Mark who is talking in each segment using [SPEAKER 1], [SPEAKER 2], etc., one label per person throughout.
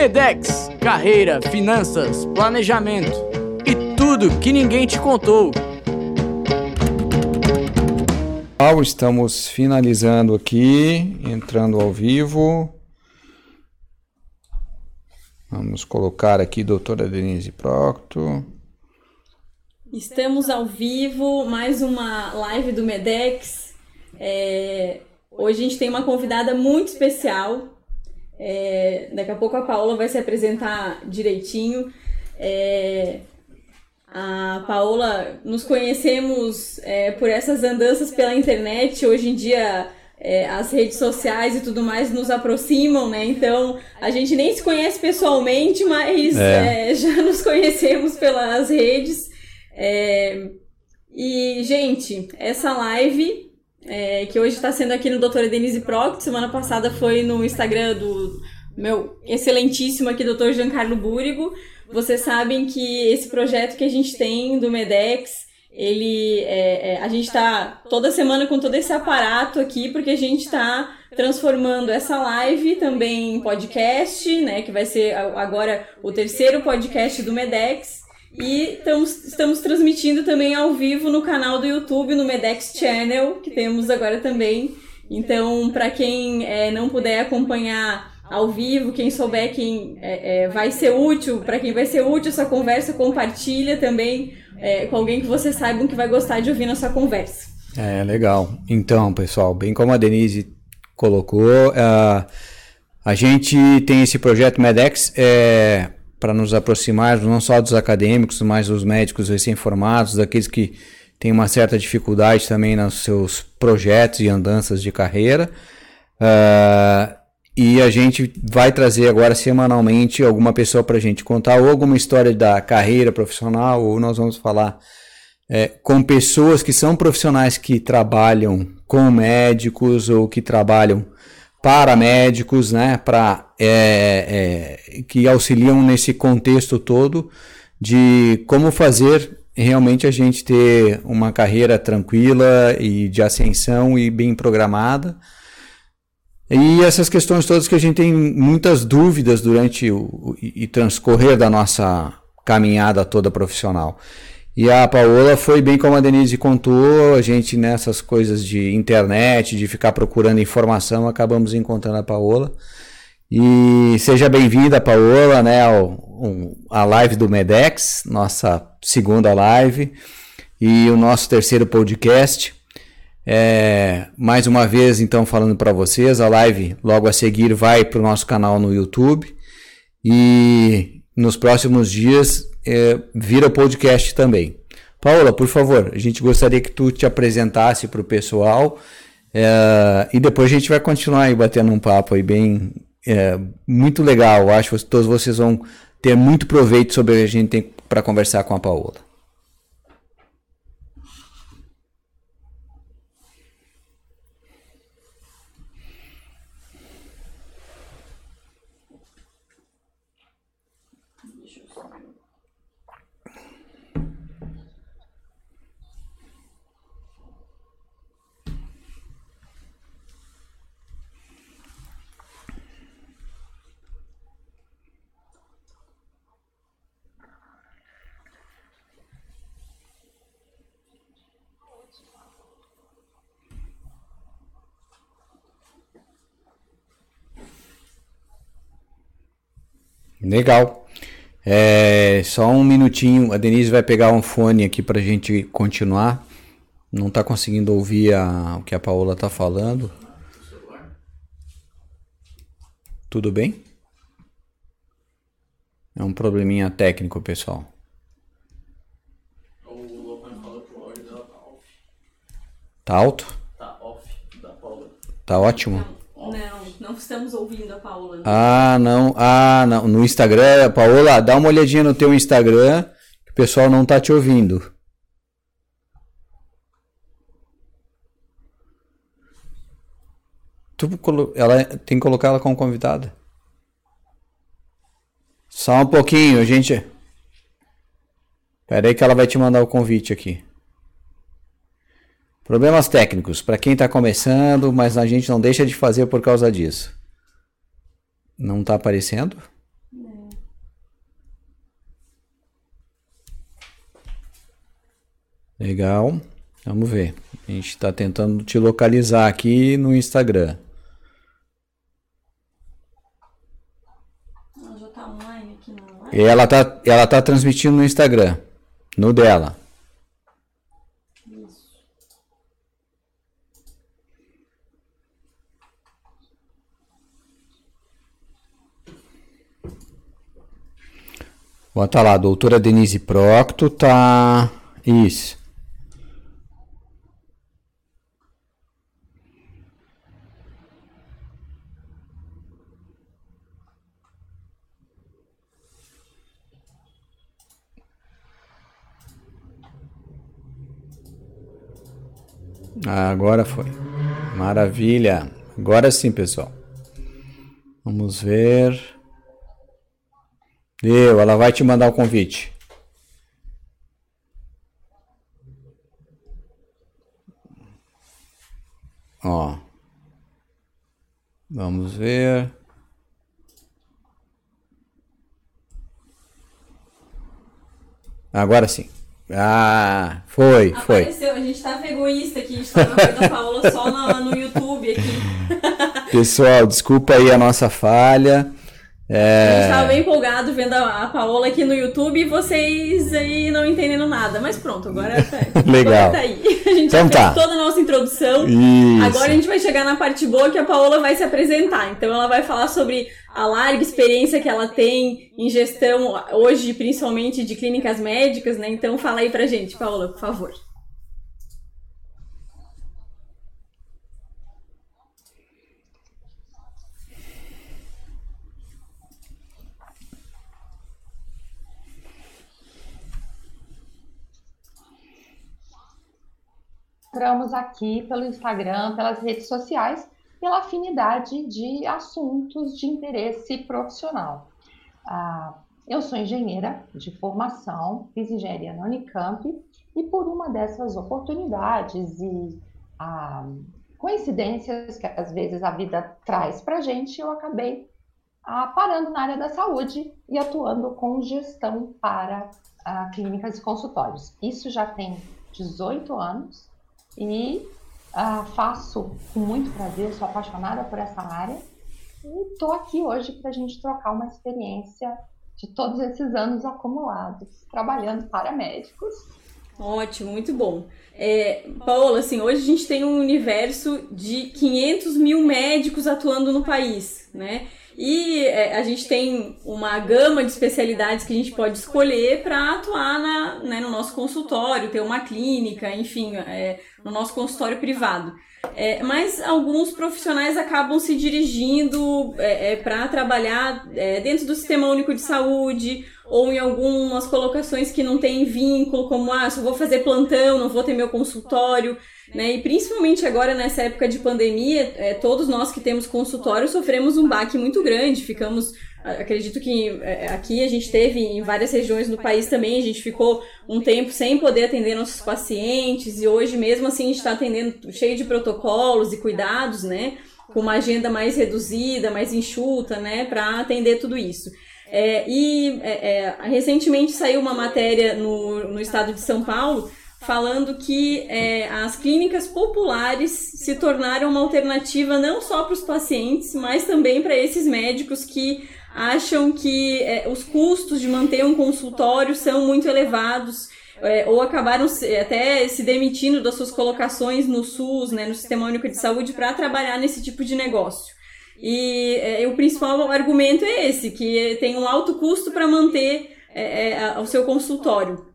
[SPEAKER 1] Medex, carreira, finanças, planejamento e tudo que ninguém te contou.
[SPEAKER 2] Estamos finalizando aqui, entrando ao vivo. Vamos colocar aqui doutora Denise Procto.
[SPEAKER 3] Estamos ao vivo, mais uma live do Medex. É, hoje a gente tem uma convidada muito especial. É, daqui a pouco a Paola vai se apresentar direitinho. É, a Paola, nos conhecemos é, por essas andanças pela internet. Hoje em dia é, as redes sociais e tudo mais nos aproximam, né? Então a gente nem se conhece pessoalmente, mas é. É, já nos conhecemos pelas redes. É, e, gente, essa live é, que hoje está sendo aqui no Doutora Denise Proc, semana passada foi no Instagram do meu excelentíssimo aqui, Dr. Giancarlo Búrigo. Vocês sabem que esse projeto que a gente tem do Medex ele é, é, a gente está toda semana com todo esse aparato aqui porque a gente está transformando essa live também em podcast, né, que vai ser agora o terceiro podcast do Medex e estamos, estamos transmitindo também ao vivo no canal do YouTube no Medex Channel que temos agora também. Então, para quem é, não puder acompanhar ao vivo, quem souber quem é, é vai ser útil, para quem vai ser útil essa conversa, compartilha também é, com alguém que você saiba que vai gostar de ouvir nossa conversa.
[SPEAKER 2] É, legal. Então, pessoal, bem como a Denise colocou, uh, a gente tem esse projeto MEDEX é, para nos aproximar não só dos acadêmicos, mas dos médicos recém-formados, daqueles que têm uma certa dificuldade também nos seus projetos e andanças de carreira. Uh, e a gente vai trazer agora semanalmente alguma pessoa para a gente contar ou alguma história da carreira profissional, ou nós vamos falar é, com pessoas que são profissionais que trabalham com médicos ou que trabalham para médicos, né, para é, é, que auxiliam nesse contexto todo de como fazer realmente a gente ter uma carreira tranquila e de ascensão e bem programada e essas questões todas que a gente tem muitas dúvidas durante o e transcorrer da nossa caminhada toda profissional. E a Paola foi bem como a Denise contou, a gente nessas coisas de internet, de ficar procurando informação, acabamos encontrando a Paola. E seja bem-vinda, Paola, né, ao, um, a live do Medex, nossa segunda live, e o nosso terceiro podcast. É, mais uma vez, então, falando para vocês, a live logo a seguir vai para o nosso canal no YouTube e nos próximos dias é, vira podcast também. Paula, por favor, a gente gostaria que tu te apresentasse para o pessoal é, e depois a gente vai continuar aí batendo um papo aí bem é, muito legal. Acho que todos vocês vão ter muito proveito sobre o que a gente tem para conversar com a Paola. Legal. É, só um minutinho, a Denise vai pegar um fone aqui para a gente continuar. Não está conseguindo ouvir a, o que a Paola está falando. Tudo bem? É um probleminha técnico, pessoal. Tá alto?
[SPEAKER 3] Tá off da Paola.
[SPEAKER 2] Tá ótimo?
[SPEAKER 3] Não, estamos ouvindo a Paola.
[SPEAKER 2] Ah, não. Ah, não. No Instagram, Paola, dá uma olhadinha no teu Instagram, que o pessoal não tá te ouvindo. Tu ela tem que colocar ela como convidada. Só um pouquinho, gente. Pera aí que ela vai te mandar o convite aqui. Problemas técnicos, para quem está começando, mas a gente não deixa de fazer por causa disso. Não está aparecendo? Não. Legal. Vamos ver. A gente está tentando te localizar aqui no Instagram.
[SPEAKER 3] Ela já tá online aqui no
[SPEAKER 2] online? Ela está ela tá transmitindo no Instagram, no dela. Bota lá, doutora Denise Procto, tá. Isso. Ah, Agora foi. Maravilha. Agora sim, pessoal. Vamos ver. Deu, ela vai te mandar o convite. Ó. Vamos ver. Agora sim. Ah, foi, foi.
[SPEAKER 3] Apareceu, a gente tava egoísta aqui, a gente tava vendo a Paola só no, no YouTube aqui.
[SPEAKER 2] Pessoal, desculpa aí a nossa falha. É,
[SPEAKER 3] gente tava bem empolgado vendo a, a Paola aqui no YouTube e vocês aí não entendendo nada. Mas pronto, agora tá,
[SPEAKER 2] Legal.
[SPEAKER 3] agora tá aí. A gente
[SPEAKER 2] Então
[SPEAKER 3] já
[SPEAKER 2] tá.
[SPEAKER 3] fez toda a nossa introdução.
[SPEAKER 2] Isso.
[SPEAKER 3] Agora a gente vai chegar na parte boa que a Paola vai se apresentar. Então ela vai falar sobre a larga experiência que ela tem em gestão hoje, principalmente de clínicas médicas, né? Então fala aí pra gente, Paola, por favor.
[SPEAKER 4] Encontramos aqui pelo Instagram, pelas redes sociais, pela afinidade de assuntos de interesse profissional. Ah, eu sou engenheira de formação, fiz engenharia na Unicamp e por uma dessas oportunidades e ah, coincidências que às vezes a vida traz para gente, eu acabei ah, parando na área da saúde e atuando com gestão para ah, clínicas e consultórios. Isso já tem 18 anos e ah, faço com muito prazer, sou apaixonada por essa área e estou aqui hoje para a gente trocar uma experiência de todos esses anos acumulados trabalhando para médicos.
[SPEAKER 3] Ótimo, muito bom. É, Paola, assim, hoje a gente tem um universo de 500 mil médicos atuando no país, né? E é, a gente tem uma gama de especialidades que a gente pode escolher para atuar na, né, no nosso consultório, ter uma clínica, enfim, é, no nosso consultório privado. É, mas alguns profissionais acabam se dirigindo é, para trabalhar é, dentro do Sistema Único de Saúde ou em algumas colocações que não tem vínculo, como ah, só vou fazer plantão, não vou ter meu consultório. Né? E principalmente agora nessa época de pandemia, é, todos nós que temos consultório sofremos um baque muito grande. Ficamos, acredito que é, aqui a gente teve em várias regiões do país também, a gente ficou um tempo sem poder atender nossos pacientes e hoje mesmo assim a gente está atendendo cheio de protocolos e cuidados, né? Com uma agenda mais reduzida, mais enxuta, né? Para atender tudo isso. É, e é, é, recentemente saiu uma matéria no, no estado de São Paulo falando que é, as clínicas populares se tornaram uma alternativa não só para os pacientes, mas também para esses médicos que acham que é, os custos de manter um consultório são muito elevados. É, ou acabaram se, até se demitindo das suas colocações no SUS, né, no Sistema Único de Saúde, para trabalhar nesse tipo de negócio. E é, o principal argumento é esse, que tem um alto custo para manter é, é, o seu consultório.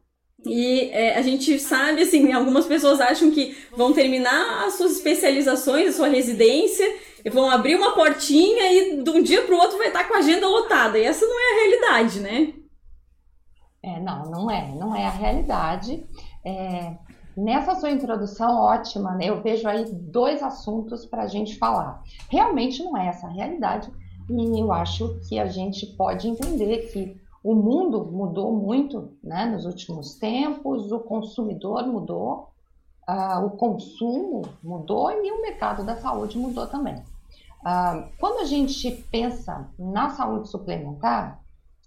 [SPEAKER 3] E é, a gente sabe, assim, algumas pessoas acham que vão terminar as suas especializações, a sua residência, e vão abrir uma portinha e de um dia para o outro vai estar com a agenda lotada. E essa não é a realidade, né?
[SPEAKER 4] É, não, não é, não é a realidade. É, nessa sua introdução ótima, né, eu vejo aí dois assuntos para a gente falar. Realmente não é essa a realidade, e eu acho que a gente pode entender que o mundo mudou muito né, nos últimos tempos, o consumidor mudou, uh, o consumo mudou e o mercado da saúde mudou também. Uh, quando a gente pensa na saúde suplementar,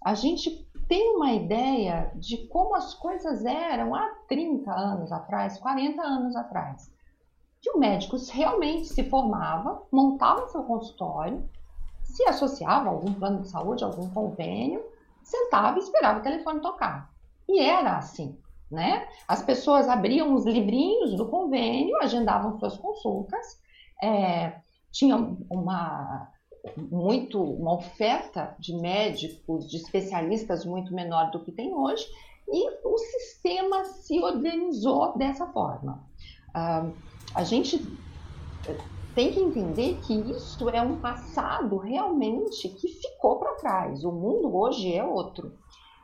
[SPEAKER 4] a gente tem uma ideia de como as coisas eram há 30 anos atrás, 40 anos atrás. Que o médico realmente se formava, montava seu consultório, se associava a algum plano de saúde, algum convênio, sentava e esperava o telefone tocar. E era assim, né? As pessoas abriam os livrinhos do convênio, agendavam suas consultas, é, tinham uma muito uma oferta de médicos, de especialistas muito menor do que tem hoje, e o sistema se organizou dessa forma. Uh, a gente tem que entender que isso é um passado realmente que ficou para trás. O mundo hoje é outro.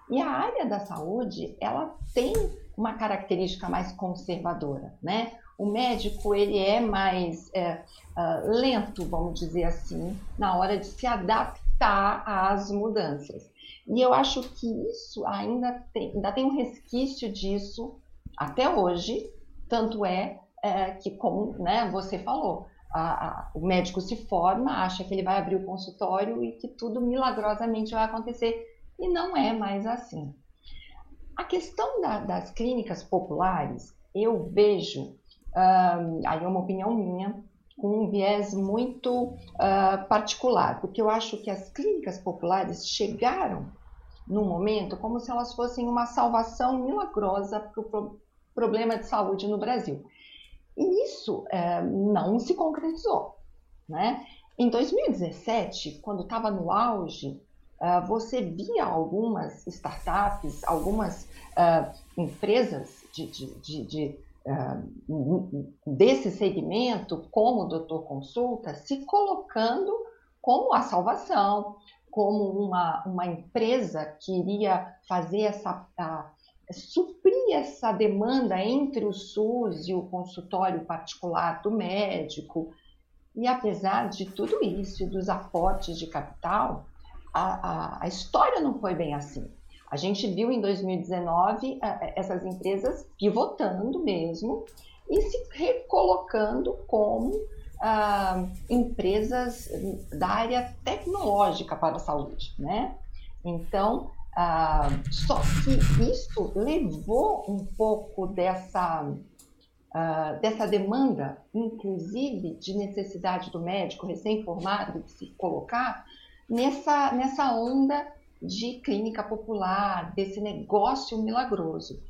[SPEAKER 4] E a área da saúde, ela tem uma característica mais conservadora, né? O médico, ele é mais é, uh, lento, vamos dizer assim, na hora de se adaptar às mudanças. E eu acho que isso ainda tem, ainda tem um resquício disso até hoje, tanto é, é que, como né, você falou, a, a, o médico se forma, acha que ele vai abrir o consultório e que tudo milagrosamente vai acontecer, e não é mais assim. A questão da, das clínicas populares, eu vejo, aí é uma opinião minha, com um viés muito uh, particular, porque eu acho que as clínicas populares chegaram num momento como se elas fossem uma salvação milagrosa para o pro problema de saúde no Brasil. E isso é, não se concretizou. Né? Em 2017, quando estava no auge, uh, você via algumas startups, algumas uh, empresas de, de, de, de uh, desse segmento, como o Doutor Consulta, se colocando como a salvação, como uma, uma empresa que iria fazer essa suprir essa demanda entre o SUS e o consultório particular do médico. E apesar de tudo isso e dos aportes de capital, a, a, a história não foi bem assim. A gente viu em 2019 essas empresas pivotando mesmo e se recolocando como ah, empresas da área tecnológica para a saúde, né? Então, ah, só que isso levou um pouco dessa, ah, dessa demanda, inclusive de necessidade do médico recém-formado de se colocar nessa, nessa onda de clínica popular, desse negócio milagroso.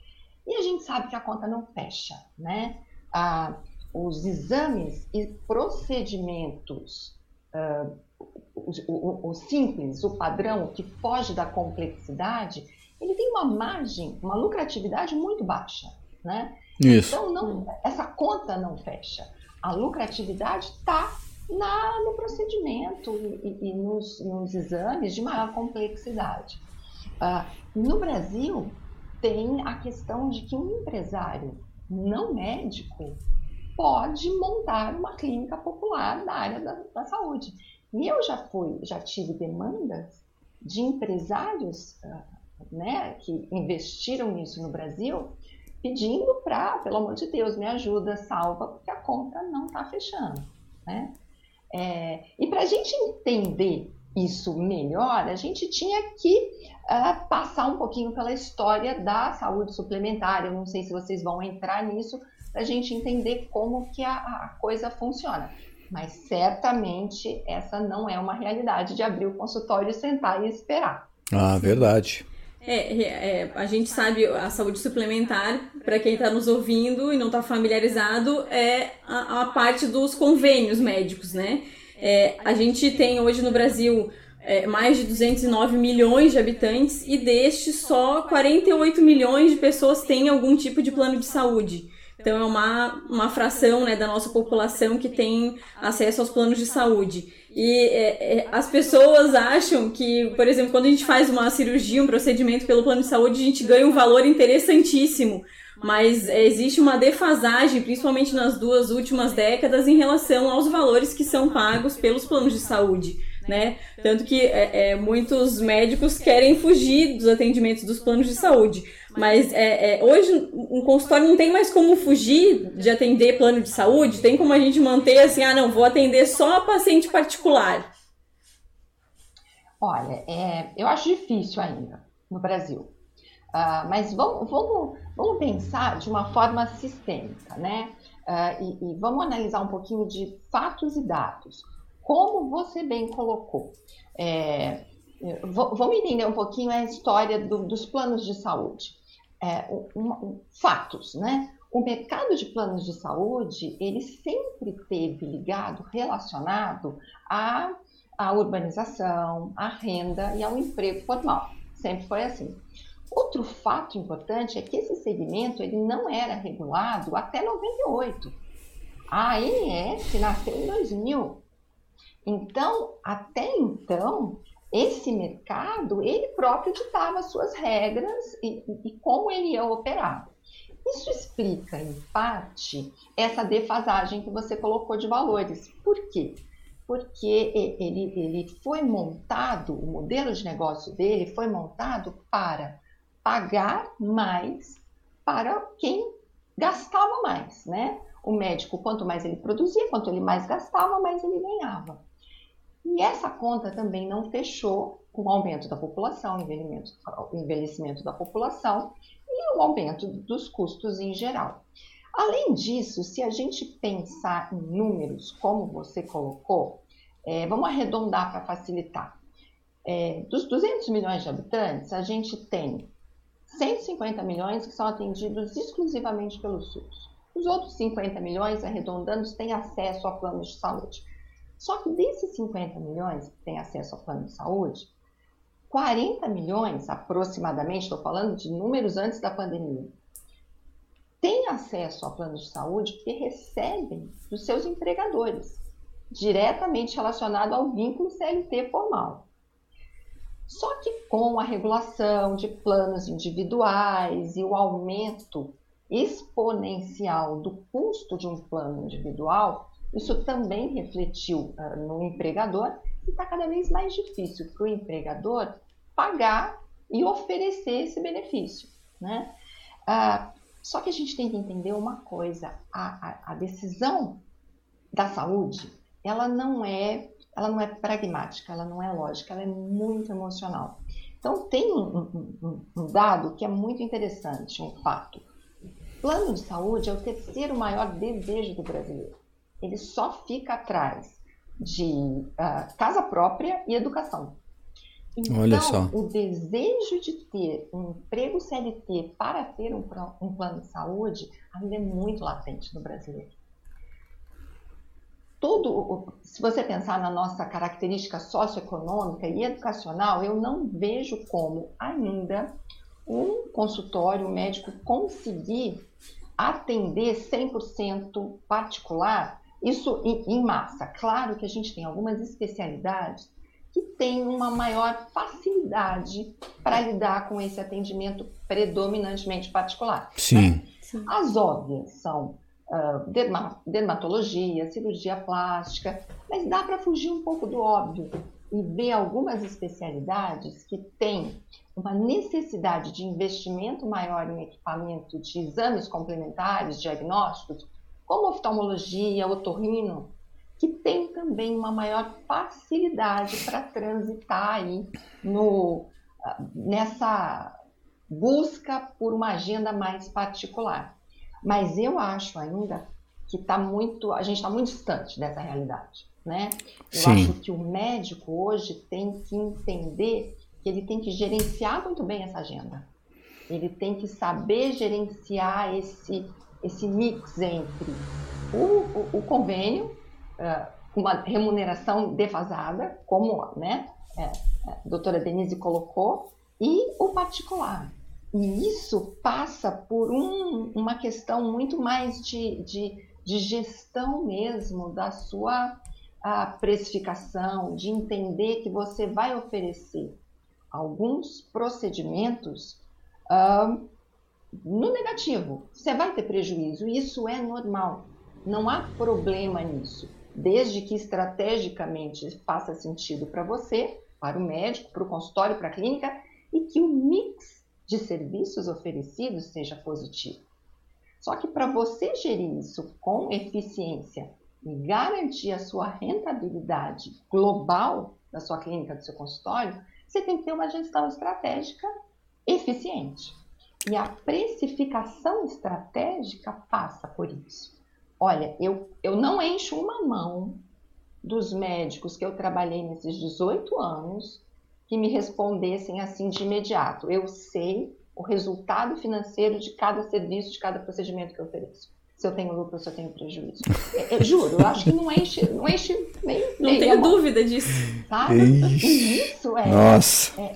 [SPEAKER 4] E a gente sabe que a conta não fecha, né? Ah, os exames e procedimentos uh, o, o, o, simples, o padrão, que foge da complexidade, ele tem uma margem, uma lucratividade muito baixa, né? Isso. Então, não, essa conta não fecha. A lucratividade está no procedimento e, e nos, nos, exames de maior complexidade. Uh, no Brasil, tem a questão de que um empresário não médico pode montar uma clínica popular na área da, da saúde. E eu já fui, já tive demandas de empresários ah, né, que investiram nisso no Brasil, pedindo para, pelo amor de Deus, me ajuda, salva, porque a conta não está fechando. Né? É, e para a gente entender isso melhor, a gente tinha que uh, passar um pouquinho pela história da saúde suplementar. Eu não sei se vocês vão entrar nisso para a gente entender como que a, a coisa funciona mas certamente essa não é uma realidade de abrir o consultório, sentar e esperar.
[SPEAKER 2] Ah, verdade.
[SPEAKER 3] É, é, a gente sabe a saúde suplementar, para quem está nos ouvindo e não está familiarizado, é a, a, parte dos convênios médicos, né? É, a gente tem hoje no Brasil é, mais de 209 milhões de habitantes e destes só 48 milhões de pessoas têm algum tipo de plano de saúde. Então, é uma, uma fração né, da nossa população que tem acesso aos planos de saúde. E é, é, as pessoas acham que, por exemplo, quando a gente faz uma cirurgia, um procedimento pelo plano de saúde, a gente ganha um valor interessantíssimo. Mas é, existe uma defasagem, principalmente nas duas últimas décadas, em relação aos valores que são pagos pelos planos de saúde. Né? Tanto que é, é, muitos médicos querem fugir dos atendimentos dos planos de saúde. Mas é, é, hoje um consultório não tem mais como fugir de atender plano de saúde, tem como a gente manter assim, ah não, vou atender só paciente particular.
[SPEAKER 4] Olha, é, eu acho difícil ainda no Brasil. Uh, mas vamos, vamos, vamos pensar de uma forma sistêmica, né? Uh, e, e, vamos analisar um pouquinho de fatos e dados. Como você bem colocou, é, vamos entender um pouquinho a história do, dos planos de saúde. É, um, um, fatos, né? O mercado de planos de saúde, ele sempre teve ligado, relacionado à, à urbanização, à renda e ao emprego formal. Sempre foi assim. Outro fato importante é que esse segmento ele não era regulado até 98. A ANS nasceu em 2000. Então, até então, esse mercado, ele próprio ditava suas regras e, e como ele ia operar. Isso explica, em parte, essa defasagem que você colocou de valores. Por quê? Porque ele, ele foi montado, o modelo de negócio dele foi montado para pagar mais para quem gastava mais, né? O médico, quanto mais ele produzia, quanto ele mais gastava, mais ele ganhava. E essa conta também não fechou com o aumento da população, o envelhecimento da população e o aumento dos custos em geral. Além disso, se a gente pensar em números, como você colocou, é, vamos arredondar para facilitar. É, dos 200 milhões de habitantes, a gente tem 150 milhões que são atendidos exclusivamente pelo SUS. Os outros 50 milhões, arredondando, têm acesso a planos de saúde. Só que desses 50 milhões que têm acesso ao plano de saúde, 40 milhões aproximadamente, estou falando de números antes da pandemia, têm acesso ao plano de saúde porque recebem dos seus empregadores, diretamente relacionado ao vínculo CLT formal. Só que com a regulação de planos individuais e o aumento exponencial do custo de um plano individual, isso também refletiu uh, no empregador e está cada vez mais difícil para o empregador pagar e oferecer esse benefício. Né? Uh, só que a gente tem que entender uma coisa: a, a, a decisão da saúde ela não é ela não é pragmática, ela não é lógica, ela é muito emocional. Então, tem um, um, um dado que é muito interessante, um fato. Plano de saúde é o terceiro maior desejo do brasileiro. Ele só fica atrás de uh, casa própria e educação. Então, Olha só. o desejo de ter um emprego CLT para ter um, um plano de saúde ainda é muito latente no brasileiro todo, se você pensar na nossa característica socioeconômica e educacional, eu não vejo como ainda um consultório médico conseguir atender 100% particular, isso em, em massa. Claro que a gente tem algumas especialidades que têm uma maior facilidade para lidar com esse atendimento predominantemente particular.
[SPEAKER 2] Sim. Né?
[SPEAKER 4] As óbvias são uh, dermatologia, cirurgia plástica, mas dá para fugir um pouco do óbvio e ver algumas especialidades que têm uma necessidade de investimento maior em equipamento de exames complementares, diagnósticos, como oftalmologia, otorrino, que tem também uma maior facilidade para transitar aí no, ah, nessa busca por uma agenda mais particular. Mas eu acho ainda que tá muito, a gente está muito distante dessa realidade, né? Eu Sim. acho que o médico hoje tem que entender que ele tem que gerenciar muito bem essa agenda. Ele tem que saber gerenciar esse, esse mix entre o, o, o convênio, uh, uma remuneração defasada, como né, é, é, a doutora Denise colocou, e o particular. E isso passa por um, uma questão muito mais de, de, de gestão mesmo da sua a precificação, de entender que você vai oferecer alguns procedimentos uh, no negativo. Você vai ter prejuízo, isso é normal. Não há problema nisso, desde que estrategicamente faça sentido para você, para o médico, para o consultório, para a clínica e que o mix de serviços oferecidos seja positivo. Só que para você gerir isso com eficiência e garantir a sua rentabilidade global da sua clínica, do seu consultório, você tem que ter uma gestão estratégica eficiente. E a precificação estratégica passa por isso. Olha, eu, eu não encho uma mão dos médicos que eu trabalhei nesses 18 anos que me respondessem assim de imediato. Eu sei o resultado financeiro de cada serviço, de cada procedimento que eu ofereço. Se eu tenho lucro ou se eu tenho prejuízo. Eu, é, eu juro, eu acho que não enche, não enche nem.
[SPEAKER 3] Não tenho dúvida disso.
[SPEAKER 4] Sabe? E isso é, Nossa. é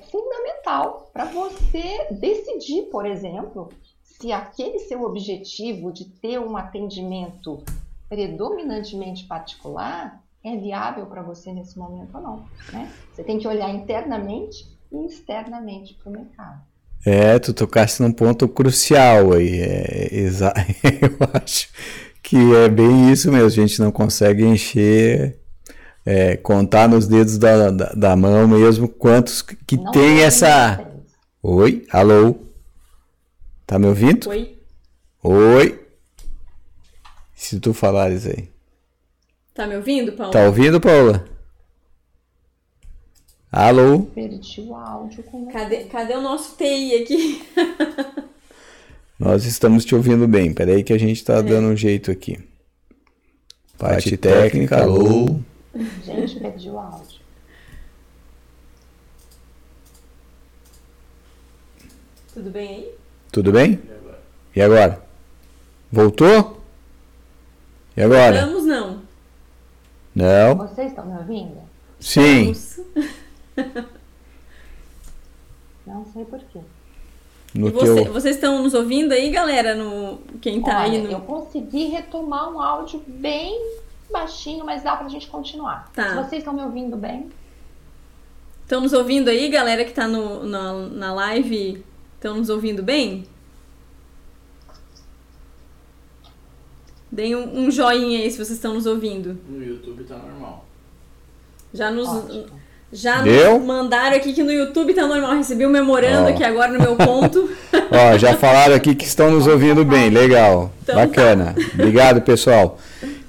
[SPEAKER 4] fundamental para você decidir, por exemplo, se aquele seu objetivo de ter um atendimento predominantemente particular é viável para você nesse momento ou não. Né? Você tem que olhar internamente e externamente para o mercado.
[SPEAKER 2] É, tu tocaste num ponto crucial aí. É, exa eu acho que é bem isso mesmo. A gente não consegue encher, é, contar nos dedos da, da, da, mão mesmo quantos que não tem essa. Oi, alô? Tá me ouvindo?
[SPEAKER 3] Oi.
[SPEAKER 2] Oi. Se tu falares aí.
[SPEAKER 3] Tá me ouvindo, Paula?
[SPEAKER 2] Tá ouvindo, Paula? Alô?
[SPEAKER 4] Perdi o áudio.
[SPEAKER 3] Cadê, cadê o nosso TI aqui?
[SPEAKER 2] Nós estamos te ouvindo bem. Peraí que a gente tá é. dando um jeito aqui. Parte técnica, alô?
[SPEAKER 4] Gente, perdi o áudio.
[SPEAKER 3] Tudo bem aí?
[SPEAKER 2] Tudo bem? E agora? Voltou? E agora?
[SPEAKER 3] Vamos não.
[SPEAKER 2] Não.
[SPEAKER 4] Vocês estão me ouvindo?
[SPEAKER 2] Sim.
[SPEAKER 4] Não sei porquê.
[SPEAKER 3] No você, teu... Vocês estão nos ouvindo aí, galera? No, quem tá
[SPEAKER 4] Olha,
[SPEAKER 3] aí no...
[SPEAKER 4] Eu consegui retomar um áudio bem baixinho, mas dá pra gente continuar. Tá. Se vocês estão me ouvindo bem.
[SPEAKER 3] Estão nos ouvindo aí, galera que tá no, na, na live? Estão nos ouvindo bem? Deem um, um joinha aí se vocês estão nos ouvindo.
[SPEAKER 1] No YouTube tá normal.
[SPEAKER 3] Já nos. Ótimo. Já Deu? mandaram aqui que no YouTube tá normal. Recebi um memorando oh. aqui agora no meu ponto.
[SPEAKER 2] Ó, já falaram aqui que estão nos ouvindo bem. Legal. Então, tá. Bacana. Tá. Obrigado, pessoal.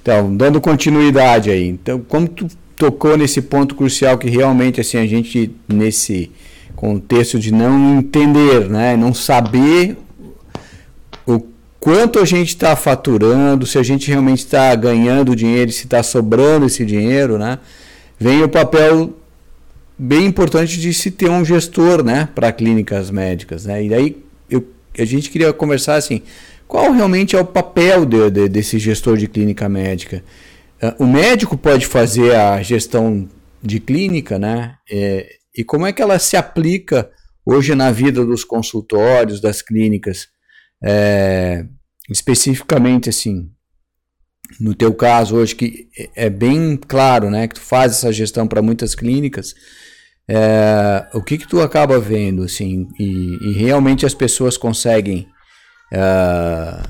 [SPEAKER 2] Então, dando continuidade aí. Então, como tu tocou nesse ponto crucial que realmente assim a gente nesse contexto de não entender, né, não saber o quanto a gente está faturando, se a gente realmente está ganhando dinheiro, se está sobrando esse dinheiro, né? Vem o papel bem importante de se ter um gestor, né, para clínicas médicas, né? E daí eu, a gente queria conversar assim, qual realmente é o papel de, de, desse gestor de clínica médica? Uh, o médico pode fazer a gestão de clínica, né? É, e como é que ela se aplica hoje na vida dos consultórios, das clínicas? É, especificamente assim, no teu caso hoje que é bem claro, né, que tu faz essa gestão para muitas clínicas, é, o que que tu acaba vendo, assim, e, e realmente as pessoas conseguem é,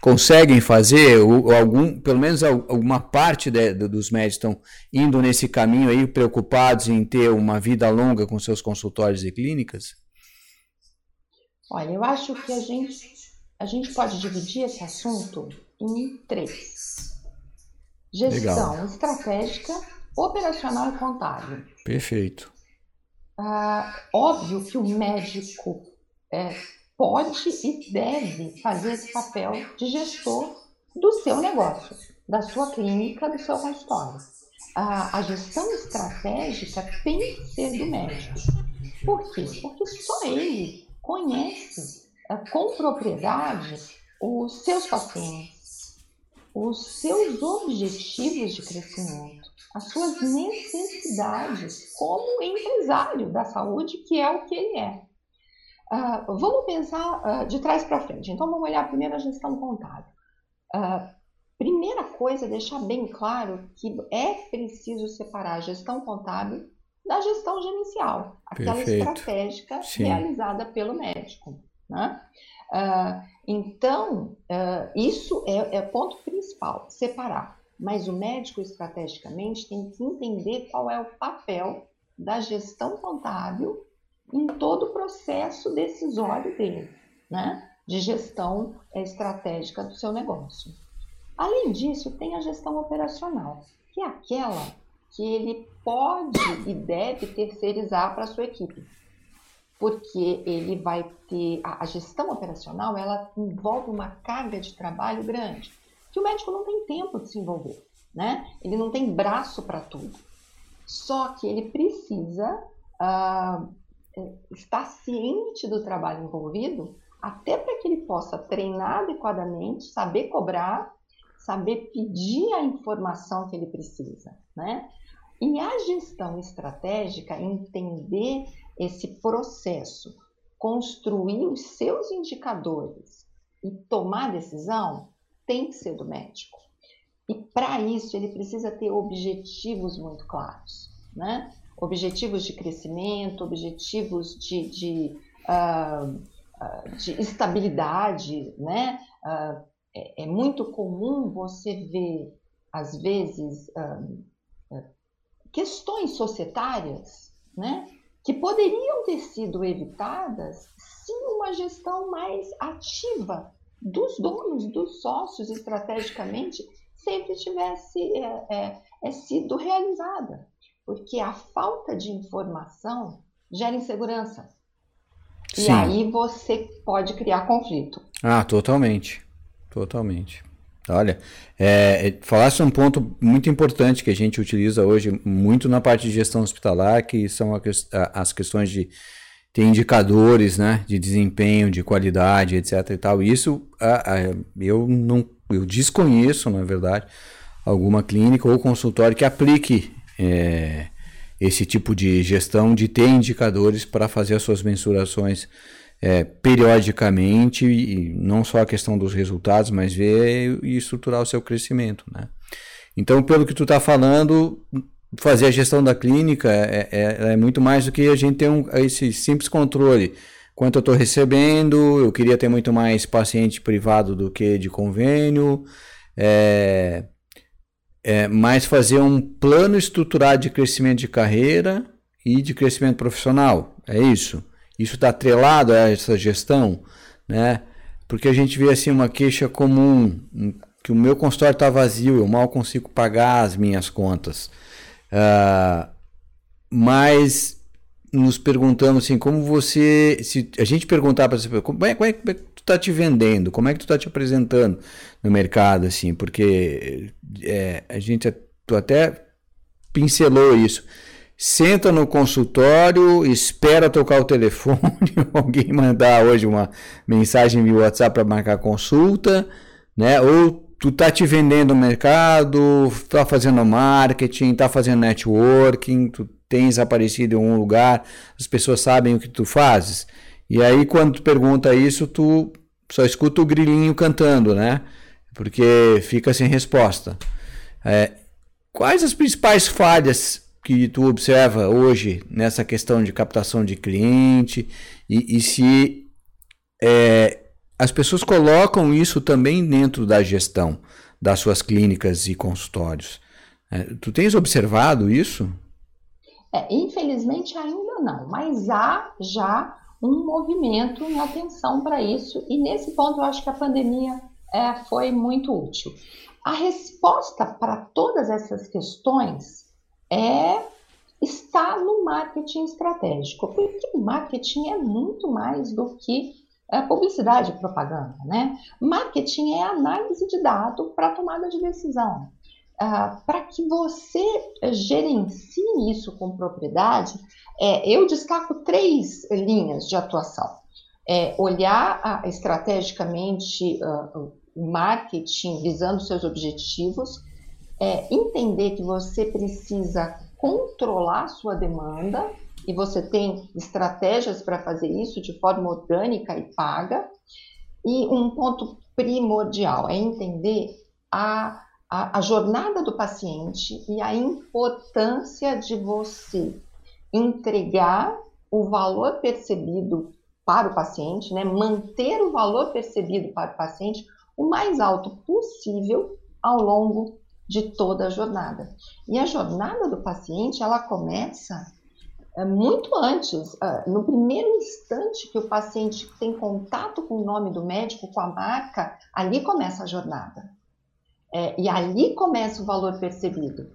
[SPEAKER 2] conseguem fazer, ou, algum, pelo menos alguma parte de, dos médicos estão indo nesse caminho aí, preocupados em ter uma vida longa com seus consultórios e clínicas?
[SPEAKER 4] Olha, eu acho que a gente, a gente pode dividir esse assunto em três. Gestão Legal. estratégica, operacional e contábil.
[SPEAKER 2] Perfeito.
[SPEAKER 4] Ah, óbvio que o médico é, pode e deve fazer esse papel de gestor do seu negócio, da sua clínica, do seu consultório. Ah, a gestão estratégica tem que ser do médico. Por quê? Porque só ele conhece ah, com propriedade os seus pacientes, os seus objetivos de crescimento as suas necessidades como empresário da saúde, que é o que ele é. Uh, vamos pensar uh, de trás para frente. Então, vamos olhar primeiro a gestão contábil. Uh, primeira coisa, deixar bem claro que é preciso separar a gestão contábil da gestão gerencial, aquela Perfeito. estratégica Sim. realizada pelo médico. Né? então, isso é, é ponto principal, separar. Mas o médico, estrategicamente, tem que entender qual é o papel da gestão contábil em todo o processo decisório dele, né? de gestão estratégica do seu negócio. Além disso, tem a gestão operacional, que é aquela que ele pode e deve terceirizar para a sua equipe. Porque ele vai ter. A, gestão operacional ela envolve uma carga de trabalho grande, que o médico não tem tempo de se envolver, né? Ele não tem braço para tudo. Só que ele precisa uh, estar ciente do trabalho envolvido, até para que ele possa treinar adequadamente, saber cobrar, saber pedir a informação que ele precisa, né? E a gestão estratégica, entender esse processo, construir os seus indicadores e tomar decisão, tem que ser do médico. E para isso ele precisa ter objetivos muito claros, né? Objetivos de crescimento, objetivos de, de, uh, de estabilidade, né? Uh, é, é, muito comum você ver, às vezes, questões societárias, né, que poderiam ter sido evitadas se uma gestão mais ativa dos donos, dos sócios, estrategicamente, sempre tivesse é, é sido realizada. Porque a falta de informação gera insegurança. Sim. E aí você pode criar conflito.
[SPEAKER 2] Ah, totalmente. Totalmente. Olha, é, é, falasse um ponto muito importante que a gente utiliza hoje muito na parte de gestão hospitalar, que são a, a, as questões de ter indicadores, né, de desempenho, de qualidade, etc. E tal. Isso a, eu não, eu desconheço, na verdade, alguma clínica ou consultório que aplique é, esse tipo de gestão, de ter indicadores para fazer as suas mensurações é, periodicamente, e não só a questão dos resultados, mas ver e estruturar o seu crescimento. Né? Então, pelo que tu está falando, fazer a gestão da clínica é, é, é, muito mais do que a gente ter um, esse simples controle. Quanto eu estou recebendo, eu queria ter muito mais paciente privado do que de convênio. É, é, mais fazer um plano estruturado de crescimento de carreira e de crescimento profissional. É isso. Isso está atrelado a essa gestão, né? Porque a gente vê assim uma queixa comum, que o meu consultório está vazio, eu mal consigo pagar as minhas contas. Uh, mas nos perguntamos assim, como você, se a gente perguntar para você, como é, como é, como é que tu está te vendendo, como é que tu está te apresentando no mercado, assim, porque é, a gente, tu até pincelou isso. Senta no consultório, espera tocar o telefone, alguém mandar hoje uma mensagem via WhatsApp para marcar consulta, né? Ou tu tá te vendendo no mercado, tá fazendo marketing, tá fazendo networking, tu tens aparecido em um lugar, as pessoas sabem o que tu fazes. E aí quando tu pergunta isso, tu só escuta o grilinho cantando, né? Porque fica sem resposta. É, quais as principais falhas que tu observa hoje nessa questão de captação de cliente e, e se é, as pessoas colocam isso também dentro da gestão das suas clínicas e consultórios. É, tu tens observado isso?
[SPEAKER 4] É, infelizmente ainda não, mas há já um movimento em atenção para isso e nesse ponto eu acho que a pandemia é, foi muito útil. A resposta para todas essas questões é está no marketing estratégico, porque marketing é muito mais do que é, publicidade e propaganda, né? Marketing é análise de dado para tomada de decisão. Ah, para que você gerencie isso com propriedade, é, eu destaco três linhas de atuação. É, olhar ah, estrategicamente uh, o marketing visando seus objetivos, é entender que você precisa controlar sua demanda e você tem estratégias para fazer isso de forma orgânica e paga. E um ponto primordial é entender a, a, a jornada do paciente e a importância de você entregar o valor percebido para o paciente, né? manter o valor percebido para o paciente o mais alto possível ao longo de toda a jornada. E a jornada do paciente, ela começa é, muito antes, uh, no primeiro instante que o paciente tem contato com o nome do médico, com a marca, ali começa a jornada. É, e ali começa o valor percebido.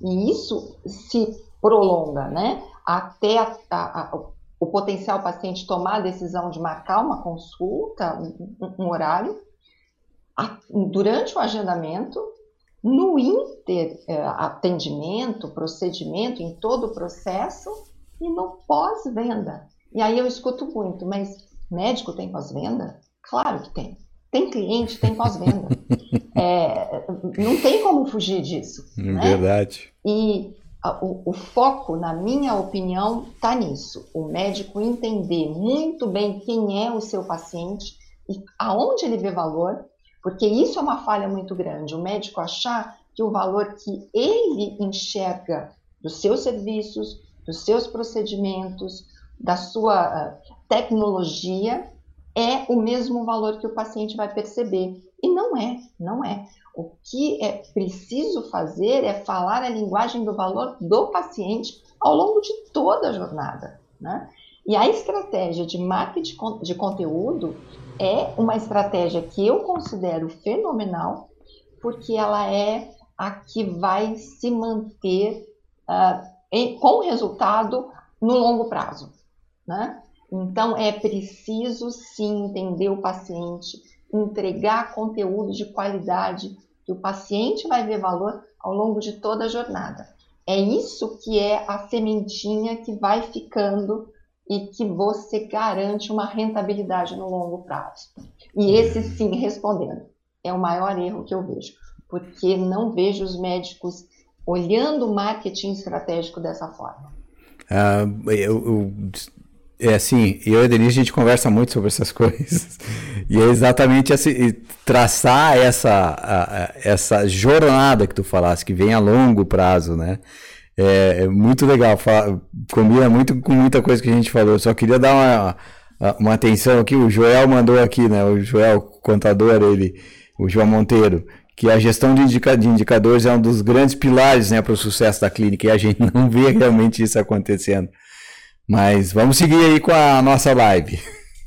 [SPEAKER 4] E isso se prolonga, né? Até a, a, a, o potencial paciente tomar a decisão de marcar uma consulta, um, um horário, durante o agendamento, no inter é, atendimento, procedimento, em todo o processo e no pós-venda. E aí eu escuto muito, mas médico tem pós-venda? Claro que tem. Tem cliente, tem pós-venda. é, não tem como fugir disso.
[SPEAKER 2] É né? Verdade.
[SPEAKER 4] E a, o, o, foco, na minha opinião, está nisso. O médico entender muito bem quem é o seu paciente e aonde ele vê valor, porque isso é uma falha muito grande. O médico achar que o valor que ele enxerga dos seus serviços, dos seus procedimentos, da sua uh, tecnologia é o mesmo valor que o paciente vai perceber. E não é, não é. O que é preciso fazer é falar a linguagem do valor do paciente ao longo de toda a jornada. Né? E a estratégia de marketing de conteúdo é uma estratégia que eu considero fenomenal, porque ela é a que vai se manter uh, em, com resultado no longo prazo. Né? Então, é preciso sim entender o paciente, entregar conteúdo de qualidade que o paciente vai ver valor ao longo de toda a jornada. É isso que é a sementinha que vai ficando e que você garante uma rentabilidade no longo prazo. E esse sim, respondendo, é o maior erro que eu vejo, porque não vejo os médicos olhando o marketing estratégico dessa forma.
[SPEAKER 2] Uh, eu, eu é assim, eu e a Denise a gente conversa muito sobre essas coisas. E é exatamente assim, traçar essa, a, a, essa jornada que tu falaste, que vem a longo prazo, né? É, é muito legal, fala, combina muito com muita coisa que a gente falou. Eu só queria dar uma, uma atenção aqui, o Joel mandou aqui, né? O Joel, contador, ele, o João Monteiro, que a gestão de, indica, de indicadores é um dos grandes pilares né, para o sucesso da clínica e a gente não vê realmente isso acontecendo. Mas vamos seguir aí com a nossa live.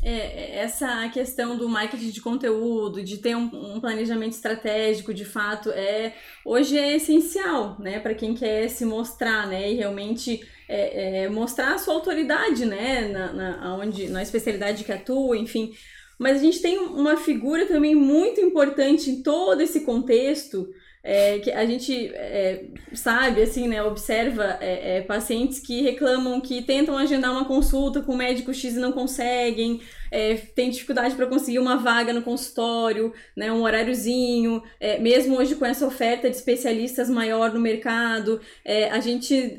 [SPEAKER 3] É, essa questão do marketing de conteúdo, de ter um, um, planejamento estratégico, de fato, é hoje é essencial, né, para quem quer se mostrar, né, e realmente é, é, mostrar a sua autoridade, né, na, na, onde, na especialidade que atua, enfim. Mas a gente tem uma figura também muito importante em todo esse contexto, é, que a gente é, sabe, assim, né, observa é, é, pacientes que reclamam que tentam agendar uma consulta com o médico X e não conseguem, é, tem dificuldade para conseguir uma vaga no consultório, né, um horáriozinho, é, mesmo hoje com essa oferta de especialistas maior no mercado, a gente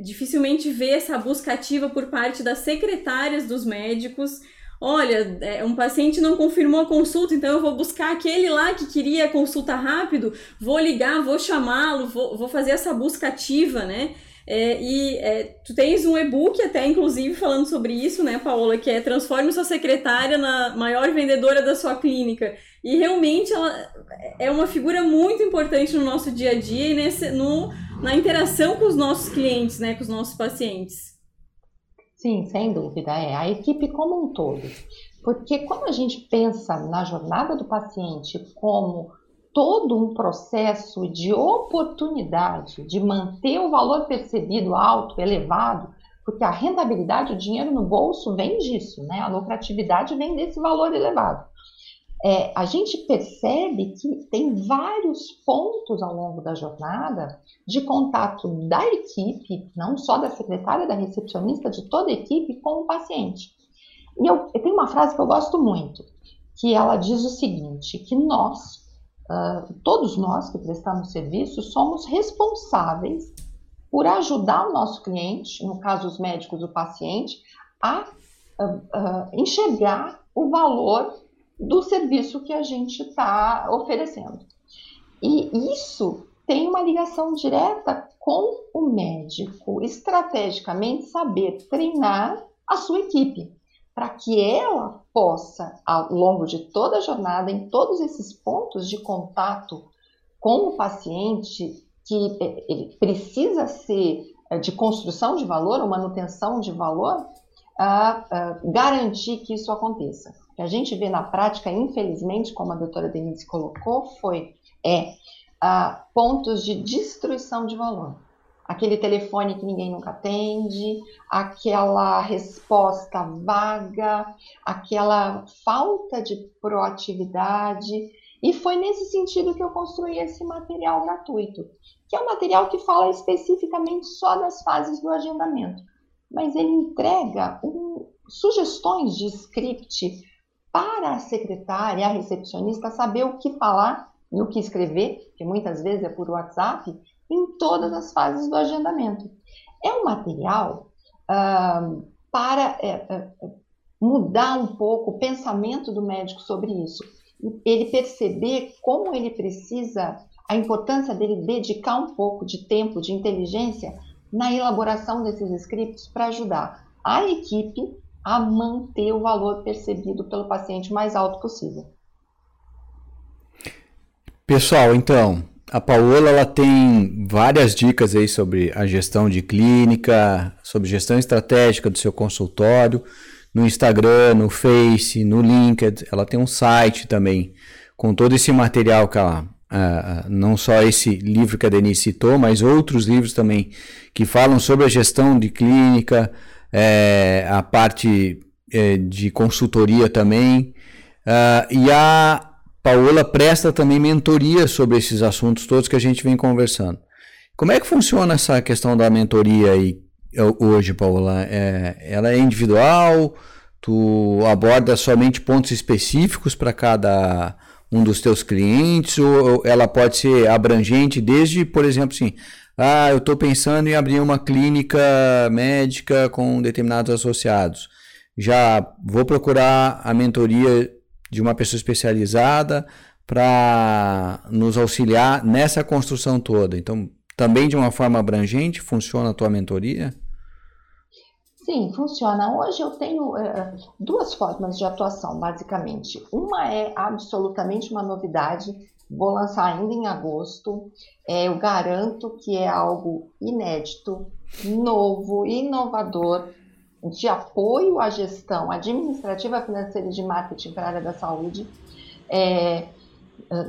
[SPEAKER 3] dificilmente vê essa busca ativa por parte das secretárias dos médicos Olha, é, um paciente não confirmou a consulta, então eu vou buscar aquele lá que queria a consulta rápido, vou ligar, vou chamá-lo, vou, vou fazer essa busca ativa, né? É, e é, tu tens um e-book até, inclusive, falando sobre isso, né, Paola? Que é Transforme sua secretária na maior vendedora da sua clínica. E realmente ela é uma figura muito importante no nosso dia a dia e nesse, no, na interação com os nossos clientes, né, com os nossos pacientes.
[SPEAKER 4] Sim, sem dúvida, é a equipe como um todo. Porque quando a gente pensa na jornada do paciente como todo um processo de oportunidade de manter o valor percebido alto, elevado, porque a rentabilidade, o dinheiro no bolso vem disso, né? A lucratividade vem desse valor elevado é, a gente percebe que tem vários pontos ao longo da jornada de contato da equipe, não só da secretária, da recepcionista, de toda a equipe com o paciente. E eu, eu tenho uma frase que eu gosto muito, que ela diz o seguinte, que nós, uh, todos nós que prestamos serviço, somos responsáveis por ajudar o nosso cliente, no caso os médicos, o paciente, a uh, uh, enxergar o valor do serviço que a gente está oferecendo. E isso tem uma ligação direta com o médico, estrategicamente saber treinar a sua equipe, para que ela possa, ao longo de toda a jornada, em todos esses pontos de contato com o paciente, que é, ele precisa ser é, de construção de valor ou manutenção de valor, a, a garantir que isso aconteça que a gente vê na prática, infelizmente, como a doutora Denise colocou, foi é pontos de destruição de valor. Aquele telefone que ninguém nunca atende, aquela resposta vaga, aquela falta de proatividade. E foi nesse sentido que eu construí esse material gratuito, que é um material que fala especificamente só das fases do agendamento, mas ele entrega um, sugestões de script para a secretária, a recepcionista, saber o que falar e o que escrever, que muitas vezes é por WhatsApp, em todas as fases do agendamento. É um material uh, para é, é, mudar um pouco o pensamento do médico sobre isso. Ele perceber como ele precisa, a importância dele dedicar um pouco de tempo, de inteligência na elaboração desses scripts para ajudar a equipe a manter o valor percebido pelo paciente mais alto possível.
[SPEAKER 2] Pessoal, então, a Paola ela tem várias dicas aí sobre a gestão de clínica, sobre gestão estratégica do seu consultório, no Instagram, no Face, no LinkedIn. Ela tem um site também com todo esse material que ela, uh, não só esse livro que a Denise citou, mas outros livros também que falam sobre a gestão de clínica, é, a parte é, de consultoria também. Uh, e a Paola presta também mentoria sobre esses assuntos todos que a gente vem conversando. Como é que funciona essa questão da mentoria aí hoje, Paola? É, ela é individual? Tu aborda somente pontos específicos para cada um dos teus clientes? Ou ela pode ser abrangente desde, por exemplo, assim, ah, eu estou pensando em abrir uma clínica médica com determinados associados. Já vou procurar a mentoria de uma pessoa especializada para nos auxiliar nessa construção toda. Então, também de uma forma abrangente, funciona a tua mentoria?
[SPEAKER 4] Sim, funciona. Hoje eu tenho é, duas formas de atuação, basicamente. Uma é absolutamente uma novidade, vou lançar ainda em agosto. É, eu garanto que é algo inédito, novo, inovador, de apoio à gestão administrativa, financeira e de marketing para a área da saúde, é,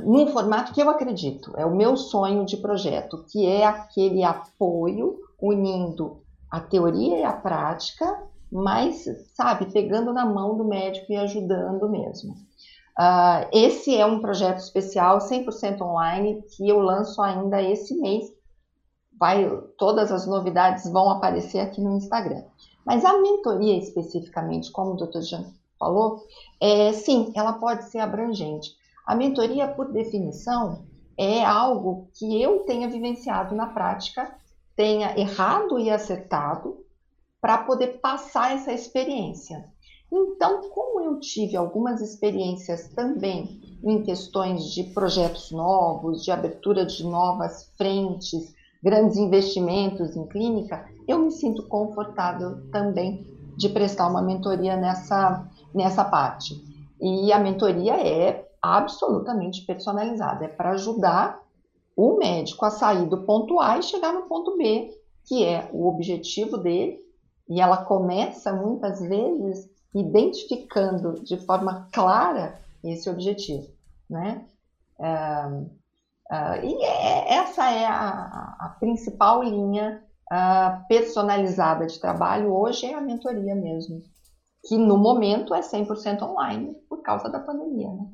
[SPEAKER 4] num formato que eu acredito, é o meu sonho de projeto, que é aquele apoio unindo a teoria e a prática, mas, sabe, pegando na mão do médico e ajudando mesmo. Uh, esse é um projeto especial, 100% online, que eu lanço ainda esse mês. Vai, todas as novidades vão aparecer aqui no Instagram. Mas a mentoria especificamente, como o Dr. Jean falou, é, sim, ela pode ser abrangente. A mentoria, por definição, é algo que eu tenha vivenciado na prática, tenha errado e acertado, para poder passar essa experiência. Então, como eu tive algumas experiências também em questões de projetos novos, de abertura de novas frentes, grandes investimentos em clínica, eu me sinto confortável também de prestar uma mentoria nessa, nessa parte. E a mentoria é absolutamente personalizada, é para ajudar o médico a sair do ponto A e chegar no ponto B, que é o objetivo dele, e ela começa muitas vezes identificando de forma clara esse objetivo, né? Uh, e é, essa é a, a principal linha uh, personalizada de trabalho hoje é a mentoria mesmo, que no momento é 100% online por causa da pandemia. Né?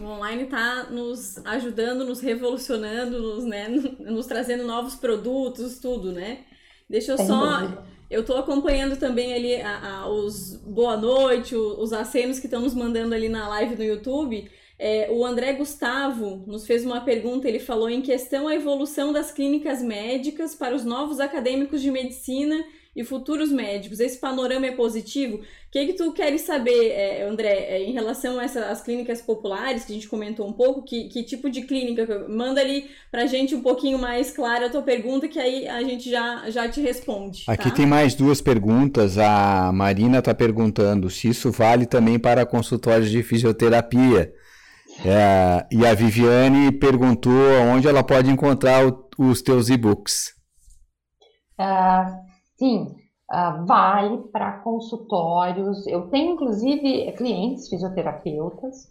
[SPEAKER 3] O online está nos ajudando, nos revolucionando, nos, né, nos trazendo novos produtos, tudo, né? Deixa eu só. Dúvida. Eu estou acompanhando também ali a, a, os boa noite, os, os acenos que estão nos mandando ali na live no YouTube. É, o André Gustavo nos fez uma pergunta, ele falou em questão a evolução das clínicas médicas para os novos acadêmicos de medicina e futuros médicos. Esse panorama é positivo? O que, que tu queres saber, é, André, é, em relação a essas clínicas populares, que a gente comentou um pouco, que, que tipo de clínica? Manda ali pra gente um pouquinho mais clara a tua pergunta, que aí a gente já, já te responde.
[SPEAKER 2] Aqui tá? tem mais duas perguntas. A Marina está perguntando se isso vale também para consultórios de fisioterapia. É, e a Viviane perguntou onde ela pode encontrar o, os teus e-books.
[SPEAKER 4] Uh, sim, uh, vale para consultórios. Eu tenho, inclusive, clientes fisioterapeutas.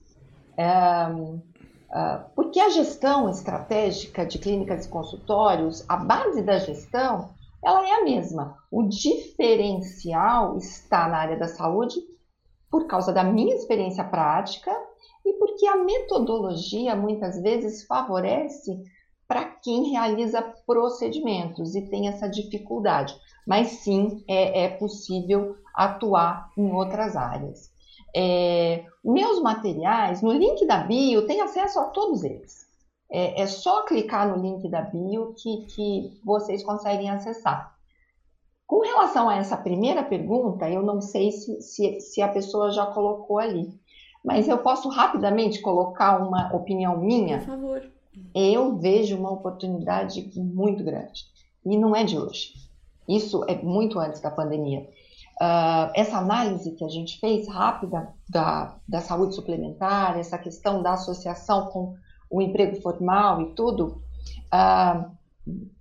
[SPEAKER 4] Uh, Uh, porque a gestão estratégica de clínicas e consultórios, a base da gestão, ela é a mesma. O diferencial está na área da saúde por causa da minha experiência prática e porque a metodologia muitas vezes favorece para quem realiza procedimentos e tem essa dificuldade. Mas sim, é, é possível atuar em outras áreas. É, meus materiais, no link da bio, tem acesso a todos eles. É, é só clicar no link da bio que, que vocês conseguem acessar. Com relação a essa primeira pergunta, eu não sei se, se, se a pessoa já colocou ali, mas eu posso rapidamente colocar uma opinião minha?
[SPEAKER 3] Por favor.
[SPEAKER 4] Eu vejo uma oportunidade muito grande. E não é de hoje. Isso é muito antes da pandemia. Uh, essa análise que a gente fez rápida da, da saúde suplementar, essa questão da associação com o emprego formal e tudo, uh,